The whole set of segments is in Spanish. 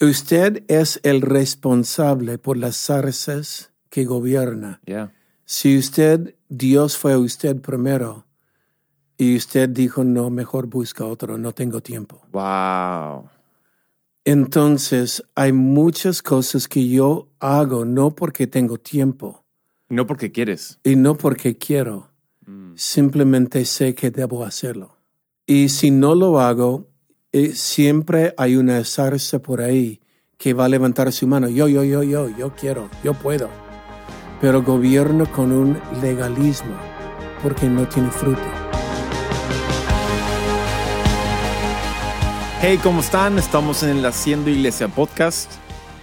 Usted es el responsable por las zarzas que gobierna. Yeah. Si usted, Dios fue a usted primero y usted dijo, no, mejor busca otro, no tengo tiempo. Wow. Entonces, hay muchas cosas que yo hago no porque tengo tiempo No porque quieres. y no porque quiero, simplemente sé que debo hacerlo. Y si no lo hago, eh, siempre hay una zarza por ahí que va a levantar su mano. Yo, yo, yo, yo, yo quiero, yo puedo. Pero gobierno con un legalismo porque no tiene fruto. Hey, ¿cómo están? Estamos en el Haciendo Iglesia Podcast.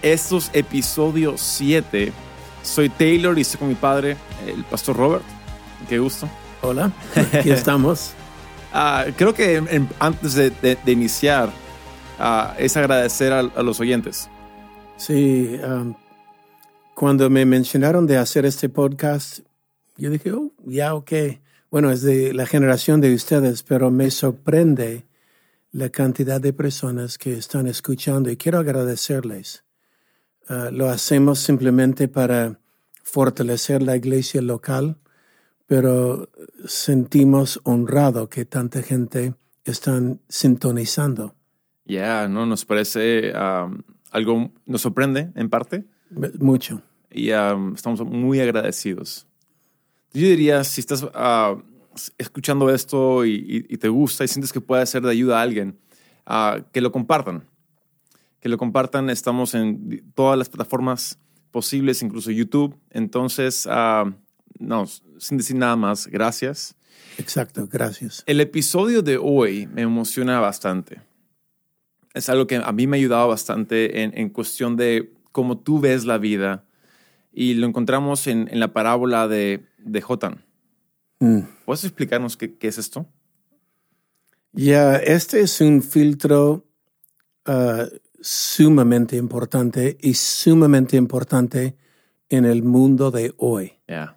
Estos episodios 7. Soy Taylor y estoy con mi padre, el pastor Robert. Qué gusto. Hola, aquí estamos. Ah, creo que en- antes de, de- de iniciar, ah, es agradecer a, a los oyentes. Sí, um, cuando me mencionaron de hacer este podcast, yo dije, oh, ya, ok. Bueno, es de la generación de ustedes, pero me sorprende la cantidad de personas que están escuchando y quiero agradecerles. Ah, lo hacemos simplemente para fortalecer la iglesia local, pero sentimos honrado que tanta gente están sintonizando. Ya, ¿no? Nos parece ah, algo, nos sorprende en parte Mucho. y ah, estamos muy agradecidos. Yo diría, si estás ah, escuchando esto y, y- y te gusta y sientes que puede ser de ayuda a alguien, ah, que lo compartan. Que lo compartan. Estamos en todas las plataformas posibles, incluso YouTube. Entonces, ah, no, sin decir nada más, gracias. Exacto, gracias. El episodio de hoy me emociona bastante. Es algo que a mí me ha ayudado bastante en, en cuestión de cómo tú ves la vida. Y lo encontramos en, en la parábola de, de Jotan. Mm. ¿Puedes explicarnos qué, qué es esto? Ya, este es un filtro ah, sumamente importante y sumamente importante en el mundo de hoy, Ya.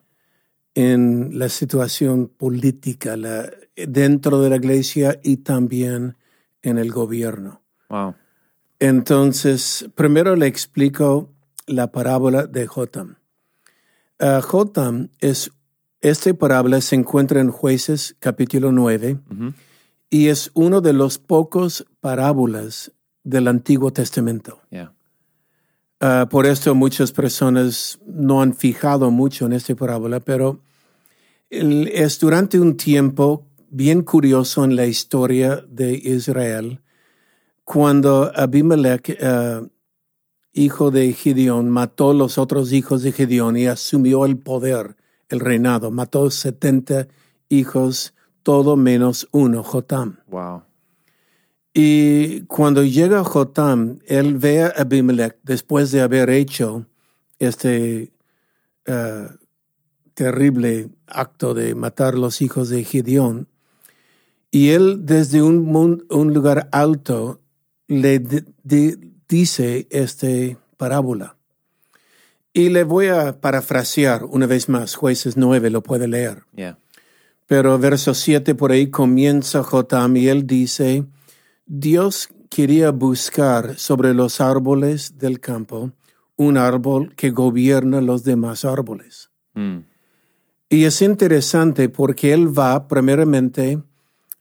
En la situación política, la- dentro de la iglesia y también en el gobierno. Wow. Entonces, primero le explico la parábola de Jotam. Ah, Jotam es, esta parábola se encuentra en Jueces capítulo 9 Ujú. y es uno de los pocos parábolas del Antiguo Testamento. Ya. Ah, por esto muchas personas no han fijado mucho en esta parábola, pero es durante un tiempo bien curioso en la historia de Israel, cuando Abimelech, ah, hijo de Gideón, mató los otros hijos de Gideón y asumió el poder, el reinado. Mató 70 hijos, todo menos uno, Jotam. Wow. Y cuando llega Jotam, él ve a Abimelech después de haber hecho este eh, terrible acto de matar los hijos de Gideón. Y él desde un, lugar alto le di- di- dice esta parábola. Y le voy a parafrasear una vez más, jueces 9 lo puede leer. Ya. Pero verso 7 por ahí comienza Jotam y él dice, Dios quería buscar sobre los árboles del campo un árbol que gobierna los demás árboles. Mm. Y es interesante porque él va, primeramente,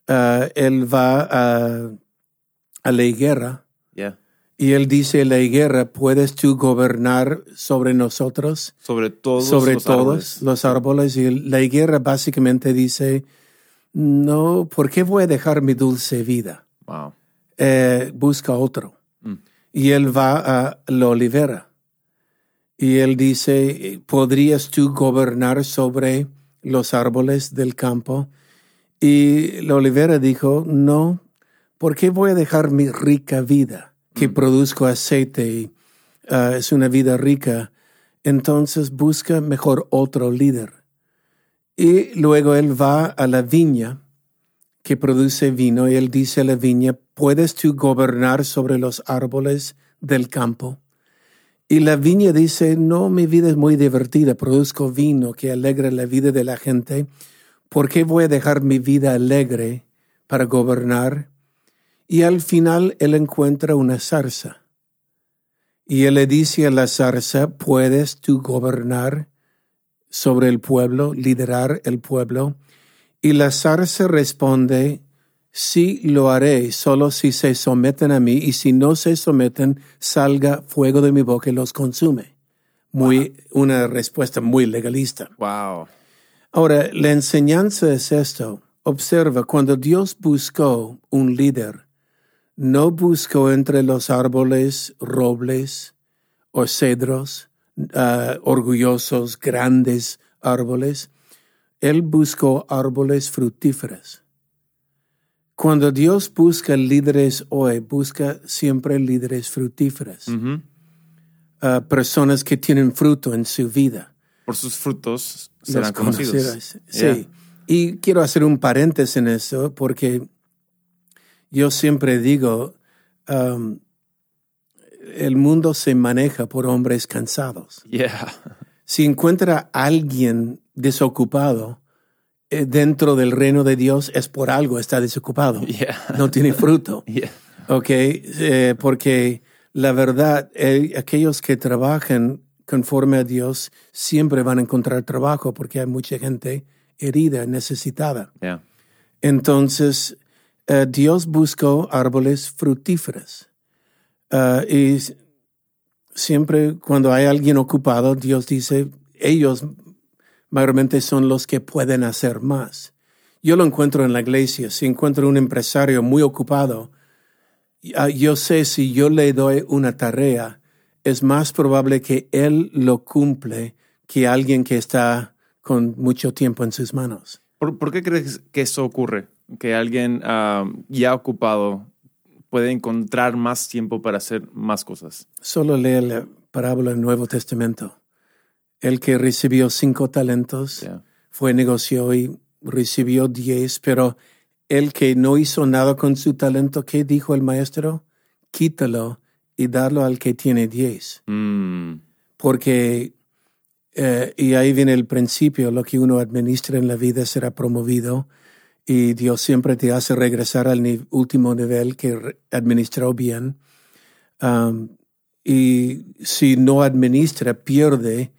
ah, él va a, a la higuera y él dice, la higuera, ¿puedes tú gobernar sobre nosotros? Sobre todos sobre los todos árboles. los árboles y la higuera básicamente dice, no, ¿por qué voy a dejar mi dulce vida? Wow. Eh, busca otro. Mm. Y él va a la olivera. Y él dice, ¿podrías tú gobernar sobre los árboles del campo? Y la olivera dijo, no, ¿por qué voy a dejar mi rica vida? Que produzco aceite y ah, es una vida rica. Entonces busca mejor otro líder. Y luego él va a la viña que produce vino y él dice a la viña, ¿puedes tú gobernar sobre los árboles del campo? Y la viña dice, no, mi vida es muy divertida, produzco vino que alegra la vida de la gente. ¿Por qué voy a dejar mi vida alegre para gobernar? Y al final él encuentra una zarza Y él le dice a la zarza, ¿puedes tú gobernar sobre el pueblo, liderar el pueblo? Y la zarza responde, sí lo haré, solo si se someten a mí, y si no se someten, salga fuego de mi boca y los consume. Muy, una respuesta muy legalista. Wow. Ahora, la enseñanza es esto. Observa, cuando Dios buscó un líder, no buscó entre los árboles, robles o cedros, uh, orgullosos, grandes árboles. Él buscó árboles fructíferos. Cuando Dios busca líderes hoy, busca siempre líderes fructíferos. Uh, personas que tienen fruto en su vida. Por sus frutos serán Los conocidos. Sí. Y quiero hacer un paréntesis en eso porque yo siempre digo, um, el mundo se maneja por hombres cansados. Yeah. Si encuentra a alguien desocupado eh, dentro del reino de Dios, es por algo, está desocupado. Yeah. No tiene fruto. Yeah. Ok, eh, porque la verdad, eh, aquellos que trabajan conforme a Dios siempre van a encontrar trabajo porque hay mucha gente herida, necesitada. Yeah. Entonces, Dios buscó árboles fructíferos. Eh, y siempre cuando hay alguien ocupado, Dios dice, ellos mayormente son los que pueden hacer más. Yo lo encuentro en la iglesia. Si encuentro un empresario muy ocupado, ah, yo sé si yo le doy una tarea, es más probable que él lo cumple que alguien que está con mucho tiempo en sus manos. ¿Por, qué crees que eso ocurre? Que alguien ah, ya ocupado puede encontrar más tiempo para hacer más cosas. Solo lee la parábola del Nuevo Testamento. El que recibió cinco talentos Yeah. fue, negoció y recibió diez, pero el que no hizo nada con su talento, ¿qué dijo el maestro? Quítalo y darlo al que tiene diez. Mm. Porque, eh, y ahí viene el principio, lo que uno administra en la vida será promovido y Dios siempre te hace regresar al ni- último nivel que administró bien. Um, y si no administra, pierde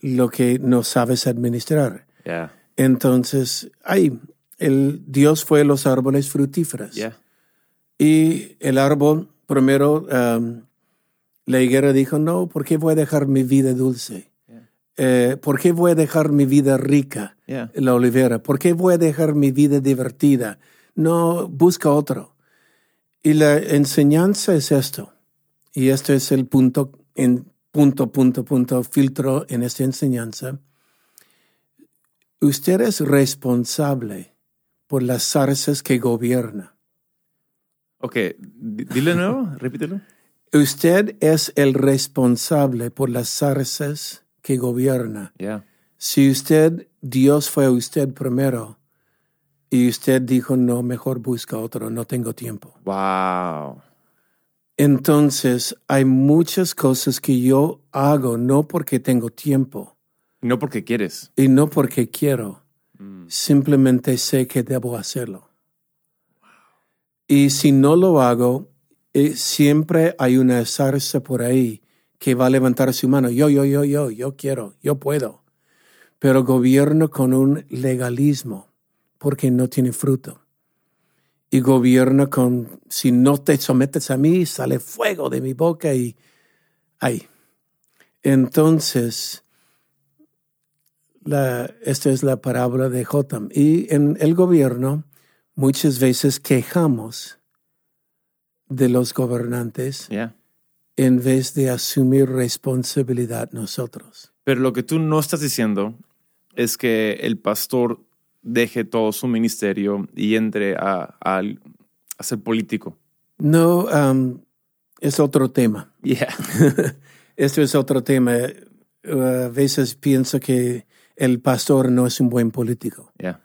lo que no sabes administrar. Yeah. Entonces, ahí, el Dios fue los árboles frutíferos. Yeah. Y el árbol, primero, um, la higuera dijo, no, ¿por qué voy a dejar mi vida dulce? Eh, ¿Por qué voy a dejar mi vida rica? Yeah. La olivera. ¿Por qué voy a dejar mi vida divertida? No, busca otro. Y la enseñanza es esto. Y este es el punto, en punto, punto, punto, filtro en esta enseñanza. Usted es responsable por las zarzas que gobierna. Ok, di- dile nuevo, repítelo. Usted es el responsable por las zarzas que gobierna. Yeah. Si usted, Dios fue usted primero y usted dijo, no, mejor busca otro, no tengo tiempo. Wow. Entonces, hay muchas cosas que yo hago no porque tengo tiempo No porque quieres. y no porque quiero, Mm. simplemente sé que debo hacerlo. Y si no lo hago, eh, siempre hay una zarza por ahí que va a levantar su mano. Yo, yo, yo, yo, yo quiero, yo puedo. Pero gobierno con un legalismo porque no tiene fruto. Y gobierno con, si no te sometes a mí, sale fuego de mi boca y ahí. Entonces, esta es la parábola de Jotam. Y en el gobierno muchas veces quejamos de los gobernantes. En vez de asumir responsabilidad nosotros. Pero lo que tú no estás diciendo es que el pastor deje todo su ministerio y entre a, a- a ser político. No, um, es otro tema. Yeah. Esto es otro tema. Uh, a veces pienso que el pastor no es un buen político. Yeah.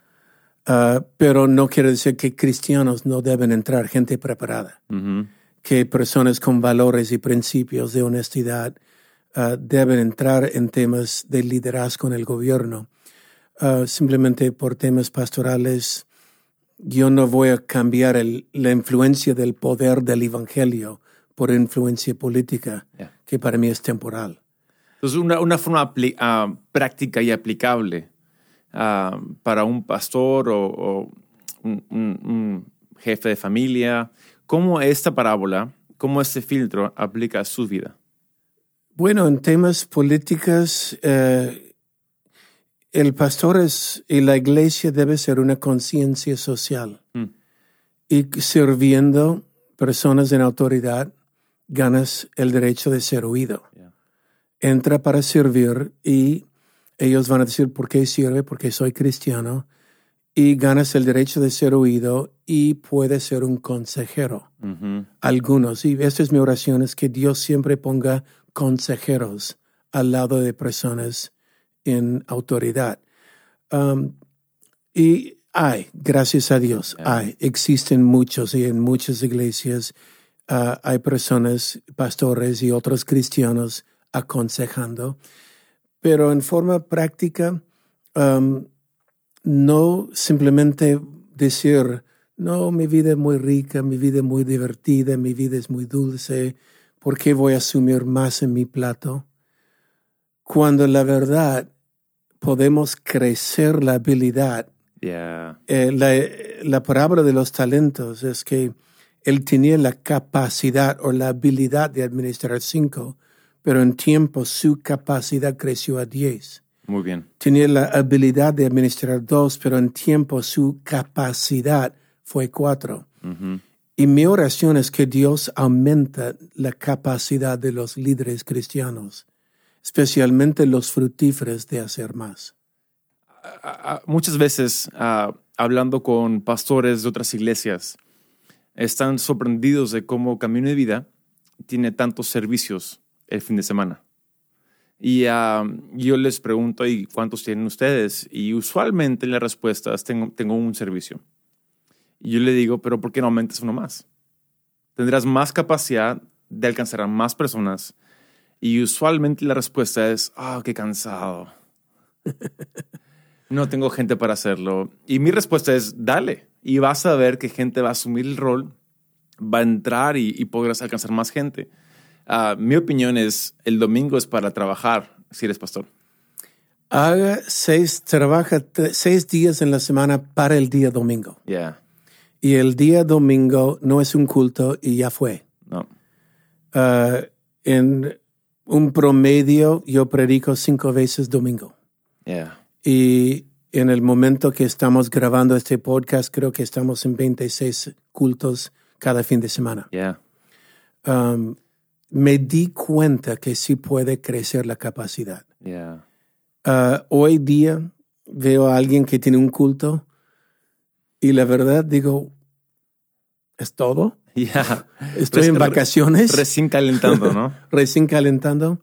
Uh, pero no quiere decir que cristianos no deben entrar, gente preparada. Ujú. Que personas con valores y principios de honestidad uh, deben entrar en temas de liderazgo en el gobierno. Uh, simplemente por temas pastorales, yo no voy a cambiar el- la influencia del poder del Evangelio por influencia política. Yeah. que para mí es temporal. Entonces, una, una forma ah, práctica y aplicable ah, para un pastor o, o un, un- un jefe de familia, ¿cómo esta parábola, cómo este filtro aplica a su vida? Bueno, en temas políticos, eh, el pastor es, y la iglesia debe ser una conciencia social. Mm. Y sirviendo personas en autoridad, ganas el derecho de ser oído. Yeah. Entra para servir y ellos van a decir, ¿por qué sirve? Porque soy cristiano. Y ganas el derecho de ser oído y puedes ser un consejero. Algunos, y esta es mi oración, es que Dios siempre ponga consejeros al lado de personas en autoridad. Um, y hay, gracias a Dios, hay, existen muchos y en muchas iglesias ah, hay personas, pastores y otros cristianos aconsejando, pero en forma práctica, um, no simplemente decir, no, mi vida es muy rica, mi vida es muy divertida, mi vida es muy dulce, ¿por qué voy a asumir más en mi plato? Cuando la verdad podemos crecer la habilidad. Yeah. Eh, la, la parábola de los talentos es que él tenía la capacidad o la habilidad de administrar cinco, pero en tiempo su capacidad creció a diez Muy bien. tenía la habilidad de administrar dos, pero en tiempo su capacidad fue cuatro. Y mi oración es que Dios aumenta la capacidad de los líderes cristianos, especialmente los fructíferos de hacer más. Muchas veces, ah, hablando con pastores de otras iglesias, están sorprendidos de cómo Camino de Vida tiene tantos servicios el fin de semana. Y ah, yo les pregunto, ¿y cuántos tienen ustedes? Y usualmente la respuesta es, tengo, tengo un servicio. Y yo le digo, pero ¿por qué no aumentas uno más? Tendrás más capacidad de alcanzar a más personas. Y usualmente la respuesta es, ah, qué cansado. No tengo gente para hacerlo. Y mi respuesta es, dale. Y vas a ver que gente va a asumir el rol, va a entrar y podrás alcanzar más gente. Ah, mi opinión es, el domingo es para trabajar si eres pastor. Haga seis, trabaja seis días en la semana para el día domingo. Yeah. Y el día domingo no es un culto y ya fue. No. Ah, en un promedio yo predico cinco veces domingo. Yeah. Y en el momento que estamos grabando este podcast, creo que estamos en 26 cultos cada fin de semana. Yeah. Um, me di cuenta que sí puede crecer la capacidad. Yeah. Uh, hoy día veo a alguien que tiene un culto y la verdad digo, ¿es todo? Yeah. Estoy en vacaciones, Recién calentando, ¿no? recién calentando.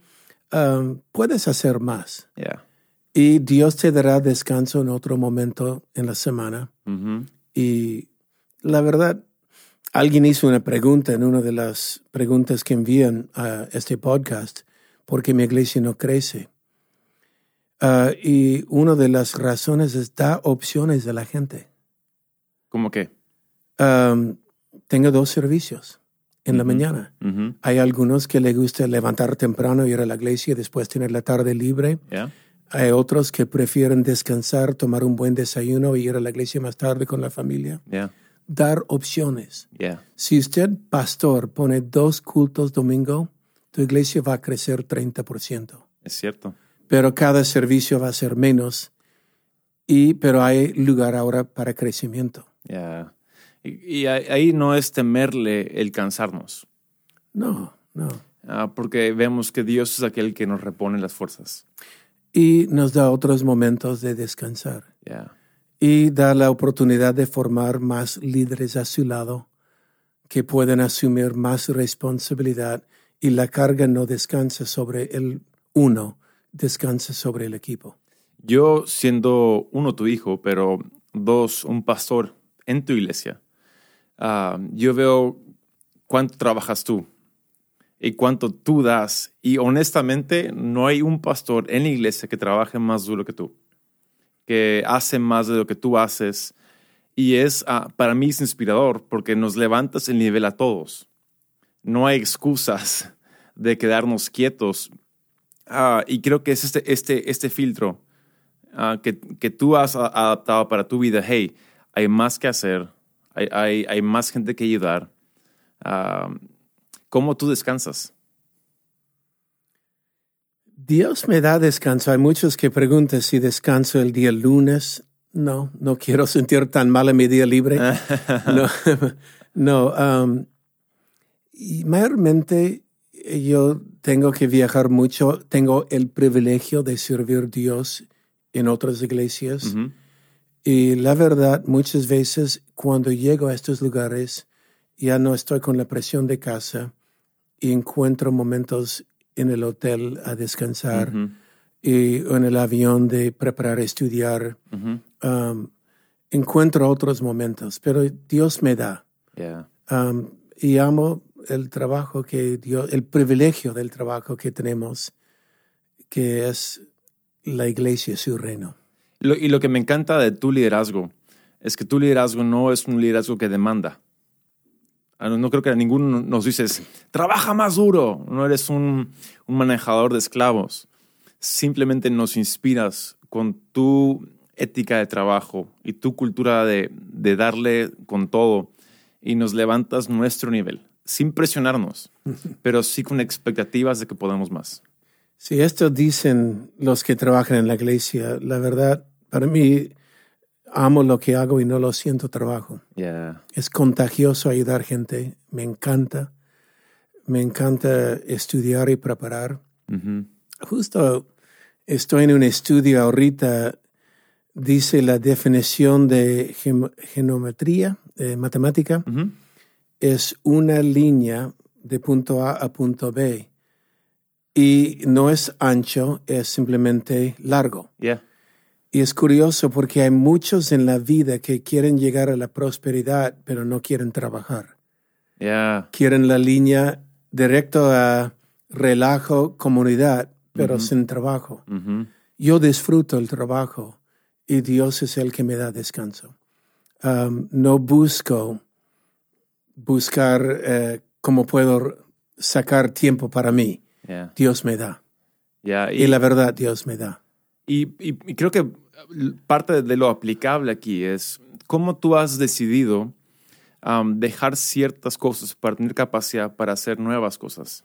Um, puedes hacer más. Yeah. Y Dios te dará descanso en otro momento en la semana. Ujú. Y la verdad, alguien hizo una pregunta en una de las preguntas que envían a este podcast, ¿por qué mi iglesia no crece? Ah, y una de las razones es dar opciones a la gente. ¿Cómo qué? Um, tengo dos servicios en la mañana. Hay algunos que les gusta levantar temprano, ir a la iglesia y después tener la tarde libre. Yeah. Hay otros que prefieren descansar, tomar un buen desayuno y ir a la iglesia más tarde con la familia. Yeah. Dar opciones. Yeah. Si usted, pastor, pone dos cultos domingo, tu iglesia va a crecer 30%. Es cierto. Pero cada servicio va a ser menos. Y, pero hay lugar ahora para crecimiento. Yeah. Y, y ahí ahí no es temerle el cansarnos, No, no. ah, porque vemos que Dios es aquel que nos repone las fuerzas. Y nos da otros momentos de descansar. Yeah. Y da la oportunidad de formar más líderes a su lado que pueden asumir más responsabilidad y la carga no descansa sobre el uno, descansa sobre el equipo. Yo siendo uno tu hijo, pero dos un pastor en tu iglesia, ah, yo veo cuánto trabajas tú y cuánto tú das. Y honestamente, no hay un pastor en la iglesia que trabaje más duro que tú, que hace más de lo que tú haces. Y es, ah, para mí es inspirador porque nos levantas el nivel a todos. No hay excusas de quedarnos quietos. Ah, y creo que es este, este, este filtro ah, que, que, tú has adaptado para tu vida. Hey, hay más que hacer, hay, hay, hay más gente que ayudar. ¿Cómo tú descansas? Dios me da descanso. Hay muchos que preguntan si descanso el día lunes. No, no quiero sentir tan mal en mi día libre. no, no. Um, y mayormente yo tengo que viajar mucho. Tengo el privilegio de servir a Dios en otras iglesias. Y la verdad, muchas veces cuando llego a estos lugares, ya no estoy con la presión de casa y encuentro momentos en el hotel a descansar y en el avión de preparar estudiar. Um, encuentro otros momentos, pero Dios me da. Um, y amo el trabajo que Dios, el privilegio del trabajo que tenemos, que es la iglesia, su reino. y lo que me encanta de tu liderazgo es que tu liderazgo no es un liderazgo que demanda. Ah, no creo que a ninguno nos dices, trabaja más duro, no eres un, manejador de esclavos. Simplemente nos inspiras con tu ética de trabajo y tu cultura de, darle con todo y nos levantas nuestro nivel, sin presionarnos, pero sí con expectativas de que podamos más. Sí, esto dicen los que trabajan en la iglesia. La verdad, para mí, amo lo que hago y no lo siento trabajo. Es contagioso ayudar gente, me encanta. Me encanta estudiar y preparar. Justo estoy en un estudio ahorita, dice la definición de genometría, matemática, es una línea de punto A a punto B. Y no es ancho, es simplemente largo. Y es curioso porque hay muchos en la vida que quieren llegar a la prosperidad, pero no quieren trabajar. Quieren la línea directo a relajo, comunidad, pero sin trabajo. Yo disfruto el trabajo y Dios es el que me da descanso. Um, no busco buscar eh, cómo puedo sacar tiempo para mí. Dios me da. y la verdad, Dios me da. Y, creo que parte de lo aplicable aquí es cómo tú has decidido dejar ciertas cosas para tener capacidad para hacer nuevas cosas.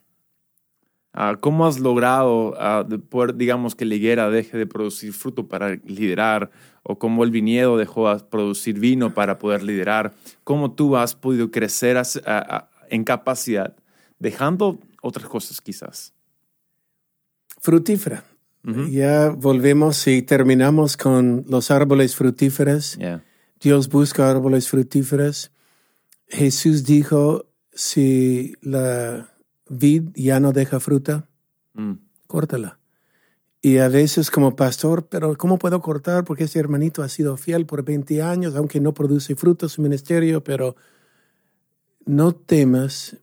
Ah, ¿Cómo has logrado uh, poder, digamos, que la higuera deje de producir fruto para liderar? ¿O cómo el viñedo dejó de producir vino para poder liderar? ¿Cómo tú has podido crecer en capacidad dejando otras cosas quizás? Frutífera. Ya volvemos y terminamos con los árboles frutíferos. Dios busca árboles frutíferos. Jesús dijo, si la vid ya no deja fruta, mm. córtala. Y a veces como pastor, pero ¿cómo puedo cortar? Porque ese hermanito ha sido fiel por 20 años, aunque no produce frutos su ministerio, pero no temas.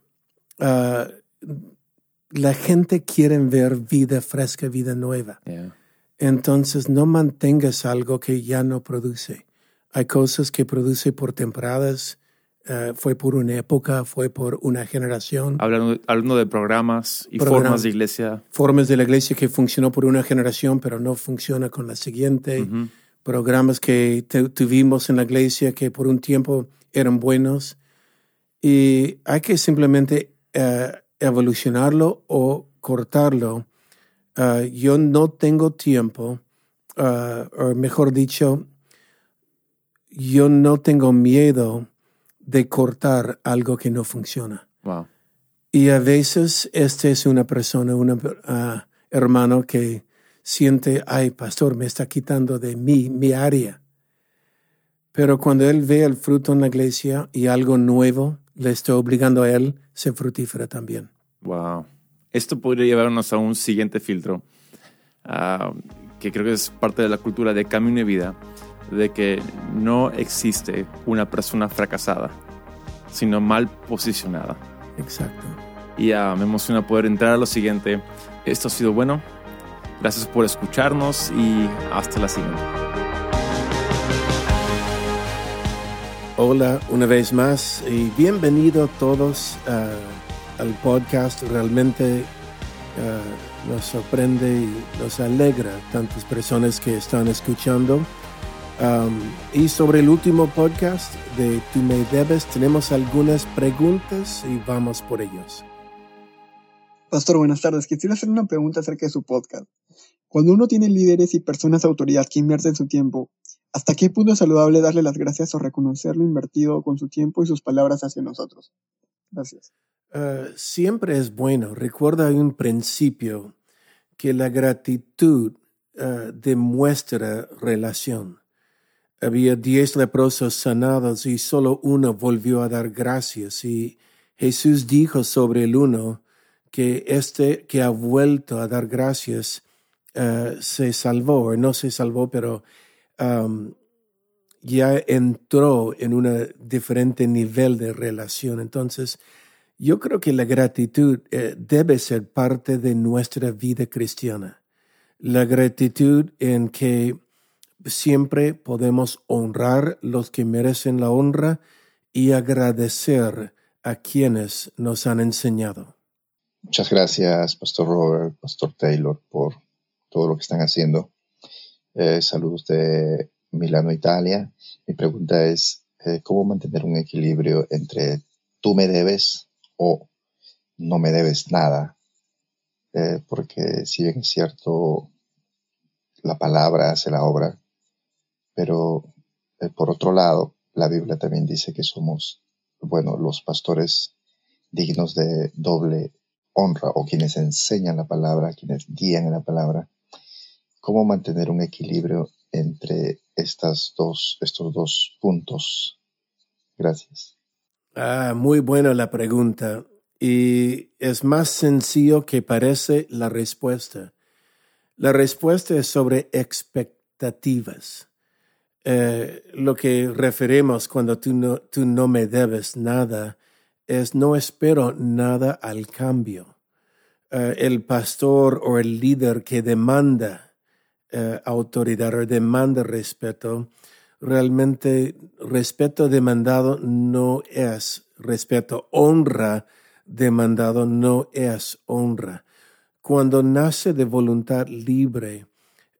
Ah, la gente quiere ver vida fresca, vida nueva. Entonces no mantengas algo que ya no produce. Hay cosas que produce por temporadas, eh, fue por una época, fue por una generación. Hablando, de programas y formas de iglesia. Formas de la iglesia que funcionó por una generación, pero no funciona con la siguiente. Programas que tuvimos en la iglesia que por un tiempo eran buenos. Y hay que simplemente eh, evolucionarlo o cortarlo. Ah, yo no tengo tiempo, uh, o mejor dicho, yo no tengo miedo de cortar algo que no funciona. Y a veces este es una persona, un ah, hermano que siente, ay, pastor, me está quitando de mí, mi área. Pero cuando él ve el fruto en la iglesia y algo nuevo, le está obligando a él ser frutífera también. Wow. Esto podría llevarnos a un siguiente filtro, ah, que creo que es parte de la cultura de camino y vida, de que no existe una persona fracasada, sino mal posicionada. Exacto. Y me emociona poder entrar a lo siguiente. Esto ha sido bueno. Gracias por escucharnos y hasta la siguiente. Hola una vez más y bienvenido todos a al podcast. Realmente eh, nos sorprende y nos alegra tantas personas que están escuchando. Y sobre el último podcast de Tú me debes, tenemos algunas preguntas y vamos por ellos. Pastor, buenas tardes. Quisiera hacer una pregunta acerca de su podcast. Cuando uno tiene líderes y personas de autoridad que invierten su tiempo, ¿hasta qué punto es saludable darle las gracias o reconocer lo invertido con su tiempo y sus palabras hacia nosotros? Gracias. Uh, siempre es bueno. Recuerda un principio que la gratitud uh, demuestra relación. Había diez leprosos sanados y solo uno volvió a dar gracias. Y Jesús dijo sobre el uno que este que ha vuelto a dar gracias uh, se salvó, no se salvó, pero ya entró en un diferente nivel de relación. Entonces, yo creo que la gratitud eh, debe ser parte de nuestra vida cristiana. La gratitud en que siempre podemos honrar los que merecen la honra y agradecer a quienes nos han enseñado. Muchas gracias, Pastor Robert, Pastor Taylor, por todo lo que están haciendo. Eh, saludos de Milano, Italia. Mi pregunta es, eh, ¿cómo mantener un equilibrio entre tú me debes o no me debes nada? Eh, porque si bien es cierto, la palabra hace la obra, pero por otro lado, la Biblia también dice que somos, bueno, los pastores dignos de doble honra o quienes enseñan la palabra, quienes guían en la palabra, cómo mantener un equilibrio entre estas dos, estos dos puntos. Gracias. Ah, muy buena la pregunta. Y es más sencillo que parece la respuesta. La respuesta es sobre expectativas. Eh, lo que referimos cuando tú no, tú no me debes nada es no espero nada al cambio. Eh, el pastor o el líder que demanda eh, autoridad o demanda respeto, realmente respeto demandado no es respeto, honra demandado no es honra. Cuando nace de voluntad libre,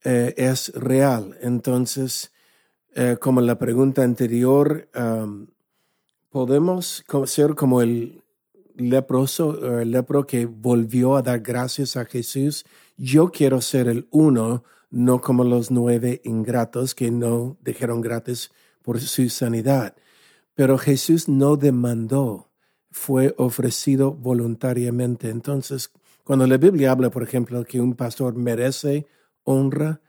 eh, es real. Entonces, como la pregunta anterior, podemos ser como el leproso, el lepro que volvió a dar gracias a Jesús. Yo quiero ser el uno, no como los nueve ingratos que no dejaron gratis por su sanidad. Pero Jesús no demandó, fue ofrecido voluntariamente. Entonces, cuando la Biblia habla, por ejemplo, que un pastor merece honra,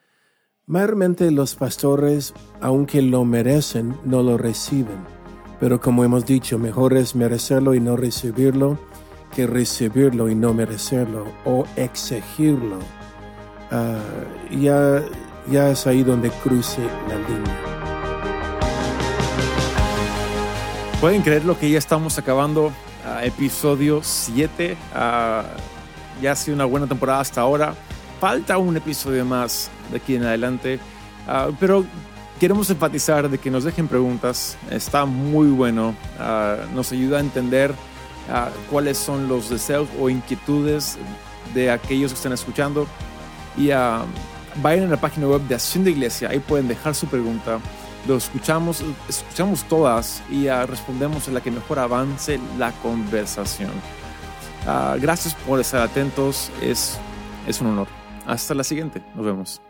mayormente los pastores, aunque lo merecen, no lo reciben pero como hemos dicho, mejor es merecerlo y no recibirlo que recibirlo y no merecerlo o exigirlo. Ah, ya, ya es ahí donde cruce la línea. Pueden creer lo que ya estamos acabando ah, episodio 7. Ah, ya ha sido una buena temporada hasta ahora. Falta un episodio más de aquí en adelante. pero queremos enfatizar de que nos dejen preguntas. Está muy bueno. Nos ayuda a entender cuáles son los deseos o inquietudes de aquellos que están escuchando. Y uh, vayan a la página web de Acción de Iglesia. Ahí pueden dejar su pregunta. Lo escuchamos, escuchamos todas y respondemos en la que mejor avance la conversación. gracias por estar atentos. Es, es un honor. Hasta la siguiente. Nos vemos.